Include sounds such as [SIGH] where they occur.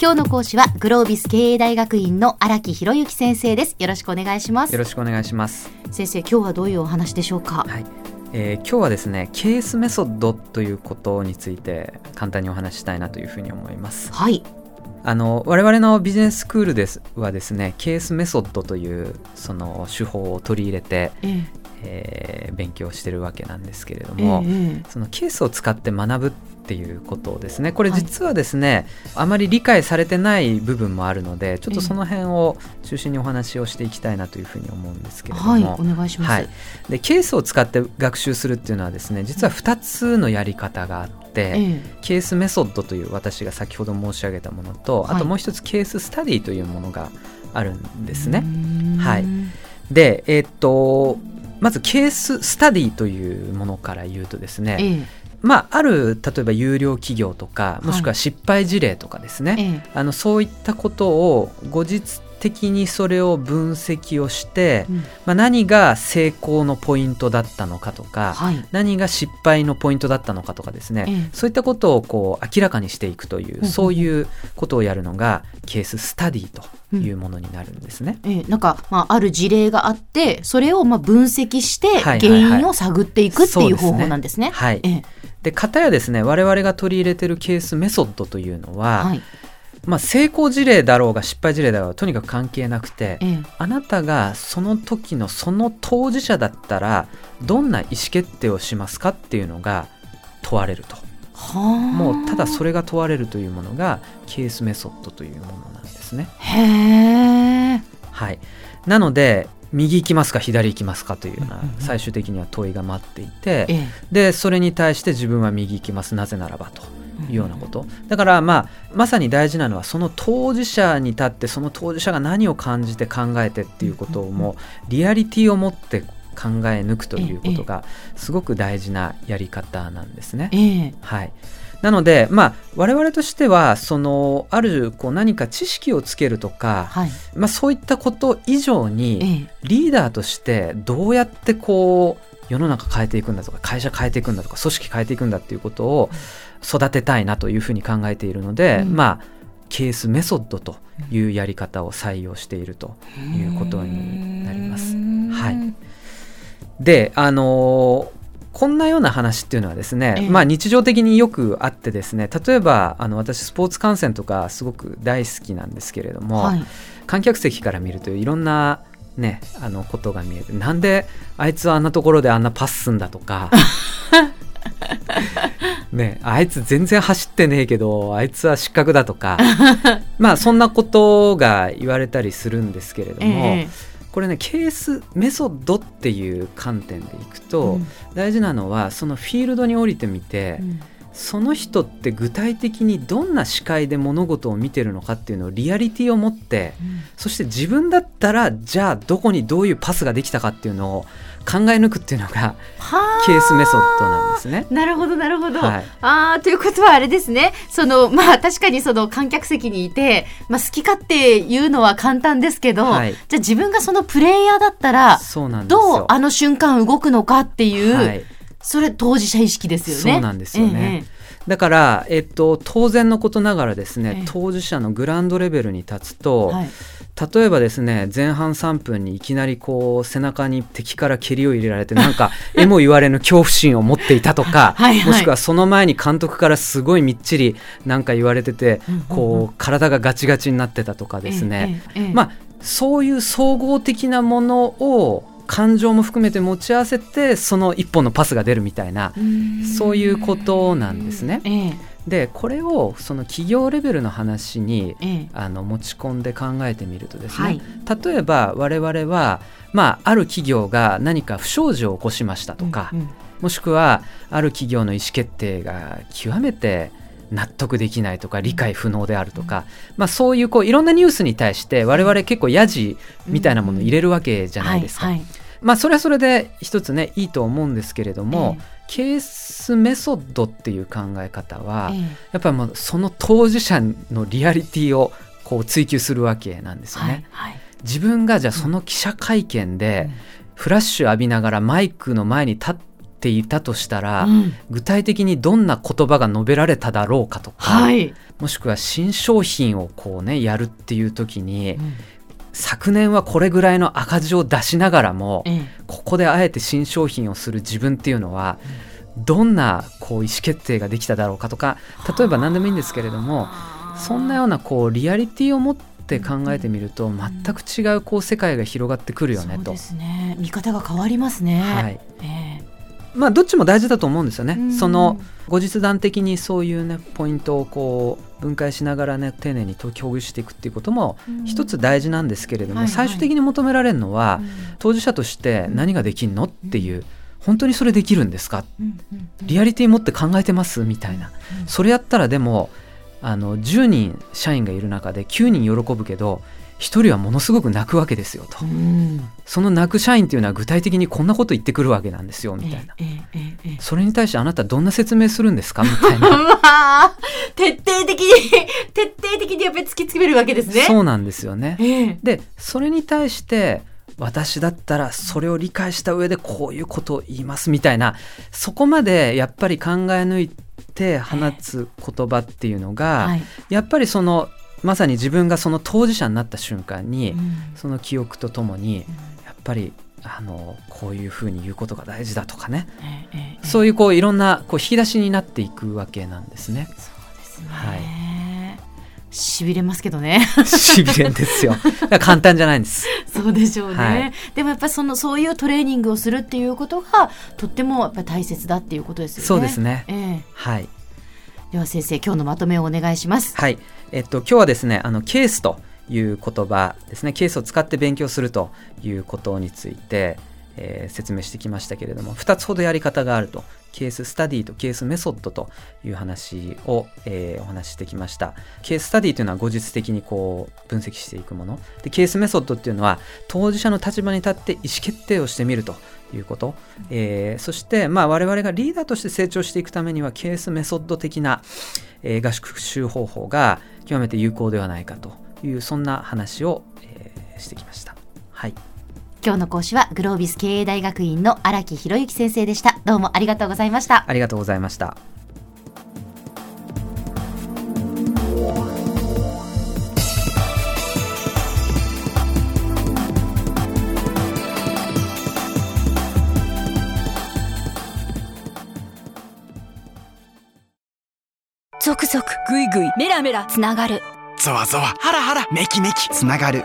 今日の講師はグロービス経営大学院の荒木博之先生です。よろしくお願いします。よろしくお願いします。先生今日はどういうお話でしょうか？はい。えー、今日はですねケースメソッドということについて簡単にお話したいなというふうに思います。はい。あの我々のビジネススクールですはですねケースメソッドというその手法を取り入れて、ええ。ー、勉強してるわけなんですけれども、えそのケースを使って学ぶっていうことですね。これ実はですね、はい、あまり理解されてない部分もあるのでちょっとその辺を中心にお話をしていきたいなというふうに思うんですけれども、はい、お願いします、はい、でケースを使って学習するっていうのはですね実は2つのやり方があって、ケースメソッドという私が先ほど申し上げたものと、あともう一つケーススタディというものがあるんですね。はい、で、えー、っとまずケーススタディというものから言うとですね、えまあ、ある例えば有料企業とかもしくは失敗事例とかですね、はい、あのそういったことを後日的にそれを分析をして、うん、まあ、何が成功のポイントだったのかとか、はい、何が失敗のポイントだったのかとかですね、そういったことをこう明らかにしていくという、うん、そういうことをやるのがケーススタディというものになるんですね。うん、えー、なんか、まあ、ある事例があってそれをまあ分析して原因を探っていくっていう方法なんですね。はい、はいはい、で方やですね我々が取り入れてるケースメソッドというのは、はい、まあ、成功事例だろうが失敗事例だろうがとにかく関係なくて、ええ、あなたがその時のその当事者だったらどんな意思決定をしますかっていうのが問われると。もうただそれが問われるというものがケースメソッドというものなんですね。へはい、なので右行きますか左行きますかというような最終的には問いが待っていて、でそれに対して自分は右行きますなぜならばというようなこと。だからまあまさに大事なのはその当事者に立ってその当事者が何を感じて考えてっていうことをもうリアリティを持って考え抜くということがすごく大事なやり方なんですね。はいなので、まあ、我々としてはそのあるこう何か知識をつけるとか、はい、まあ、そういったこと以上に、リーダーとしてどうやってこう世の中変えていくんだとか会社変えていくんだとか組織変えていくんだっていうことを育てたいなというふうに考えているので、うん、まあケースメソッドというやり方を採用しているということになります。はい、であのーこんなような話っていうのはですね、ええ、まあ日常的によくあってですね例えばあの私スポーツ観戦とかすごく大好きなんですけれども、はい、観客席から見るといろんなねあのことが見えてなんであいつはあんなところであんなパスすんだとか [LAUGHS] ねあいつ全然走ってねえけどあいつは失格だとか [LAUGHS] まあそんなことが言われたりするんですけれども、えーこれねケースメソッドっていう観点でいくと、うん、大事なのはそのフィールドに降りてみて、うん、その人って具体的にどんな視界で物事を見てるのかっていうのをリアリティを持って、うん、そして自分だったらじゃあどこにどういうパスができたかっていうのを考え抜くっていうのがケースメソッドなんですね。なるほどなるほど。はい、あということはあれですね。そのまあ確かにその観客席にいて、まあ、好き勝手言うのは簡単ですけど、はい、じゃあ自分がそのプレイヤーだったらどうあの瞬間動くのかっていう、はい、それ当事者意識ですよね。そうなんですよね。ええだから、えっと、当然のことながらですね、当事者のグランドレベルに立つと、はい、例えばですね前半3分にいきなりこう背中に敵から蹴りを入れられてなんか [LAUGHS] えも言われぬ恐怖心を持っていたとか [LAUGHS] はい、もしくはその前に監督からすごいみっちりなんか言われてて、こう体がガチガチになってたとかですね、まあそういう総合的なものを感情も含めて持ち合わせてその一本のパスが出るみたいなそういうことなんですね。ええ、でこれをその企業レベルの話に、え、あの持ち込んで考えてみるとですね、はい、例えば我々は、まあ、ある企業が何か不祥事を起こしましたとか、うんうん、もしくはある企業の意思決定が極めて納得できないとか理解不能であるとか、まあ、そういうこういろんなニュースに対して我々結構やじみたいなものを入れるわけじゃないですか。まあ、それはそれで一つねいいと思うんですけれども、えー、ケースメソッドっていう考え方は、えー、やっぱりもうその当事者のリアリティをこう追求するわけなんですよね。はいはい、自分がじゃあその記者会見でフラッシュ浴びながらマイクの前に立ってていたとしたら、うん、具体的にどんな言葉が述べられただろうかとか、はい、もしくは新商品をこうねやるっていう時に、うん、昨年はこれぐらいの赤字を出しながらも、ここであえて新商品をする自分っていうのは、どんなこう意思決定ができただろうかとか例えば何でもいいんですけれどもそんなようなこうリアリティを持って考えてみると全く違うこう世界が広がってくるよねと。そうですね。見方が変わりますね。はい。えーまあ、どっちも大事だと思うんですよね。その後日談的にそういうねポイントをこう分解しながらね丁寧に共有していくっていうことも一つ大事なんですけれども、最終的に求められるのは、当事者として何ができるのっていう。本当にそれできるんですか、リアリティ持って考えてます？みたいな、それやったらでもあの10人社員がいる中で9人喜ぶけど1人はものすごく泣くわけですよと、その泣く社員っていうのは具体的にこんなこと言ってくるわけなんですよみたいな、それに対してあなたどんな説明するんですかみたいな。[LAUGHS] 徹底的に徹底的にやっぱり突き詰めるわけですね。そうなんですよね、えー、でそれに対して私だったらそれを理解した上でこういうことを言いますみたいなそこまでやっぱり考え抜いて放つ言葉っていうのが、はい、やっぱりそのまさに自分がその当事者になった瞬間に、うん、その記憶とともに、やっぱりあのこういうふうに言うことが大事だとかね、ええ、そういうこういろんなこう引き出しになっていくわけなんですね。そうですね、はいしびれますけどね。しびれんですよ。簡単じゃないんです。そうでしょうね。はい、でもやっぱりそのそういうトレーニングをするっていうことがとってもやっぱり大切だっていうことですよね。そうですね。えー、はい。では先生今日のまとめをお願いします。はい。えっと今日はですねあのケースという言葉ですねケースを使って勉強するということについて。えー、説明してきましたけれども2つほどやり方があると。ケーススタディとケースメソッドという話を、えー、お話ししてきました。ケーススタディというのは事後的にこう分析していくもの。でケースメソッドっていうのは当事者の立場に立って意思決定をしてみるということ、えー、そして、まあ、我々がリーダーとして成長していくためにはケースメソッド的な、えー、学習方法が極めて有効ではないかというそんな話を、えー、してきました。はい。今日の講師はグロービス経営大学院の荒木博之先生でした。どうもありがとうございました。ありがとうございました。続々ぐいぐいメラメラつながる。ゾワゾワハラハラメキメキつながる